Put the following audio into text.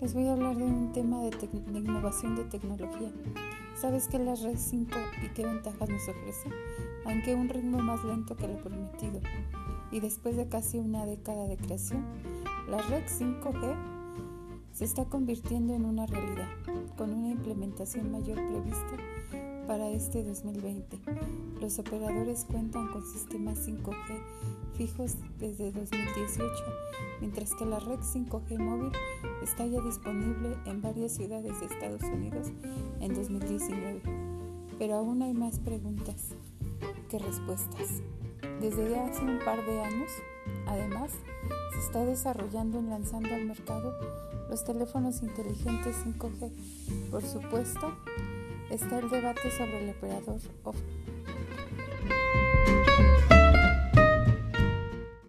les voy a hablar de un tema de, de innovación de tecnología. ¿Sabes qué es la red 5 y qué ventajas nos ofrece? Aunque un ritmo más lento que lo prometido. Y después de casi una década de creación, la red 5G se está convirtiendo en una realidad, con una implementación mayor prevista para este 2020. Los operadores cuentan con sistemas 5G fijos desde 2018, mientras que la red 5G móvil está ya disponible en varias ciudades de Estados Unidos en 2019. Pero aún hay más preguntas que respuestas. Desde hace un par de años, además, se está desarrollando y lanzando al mercado los teléfonos inteligentes 5G. Por supuesto, está el debate sobre el operador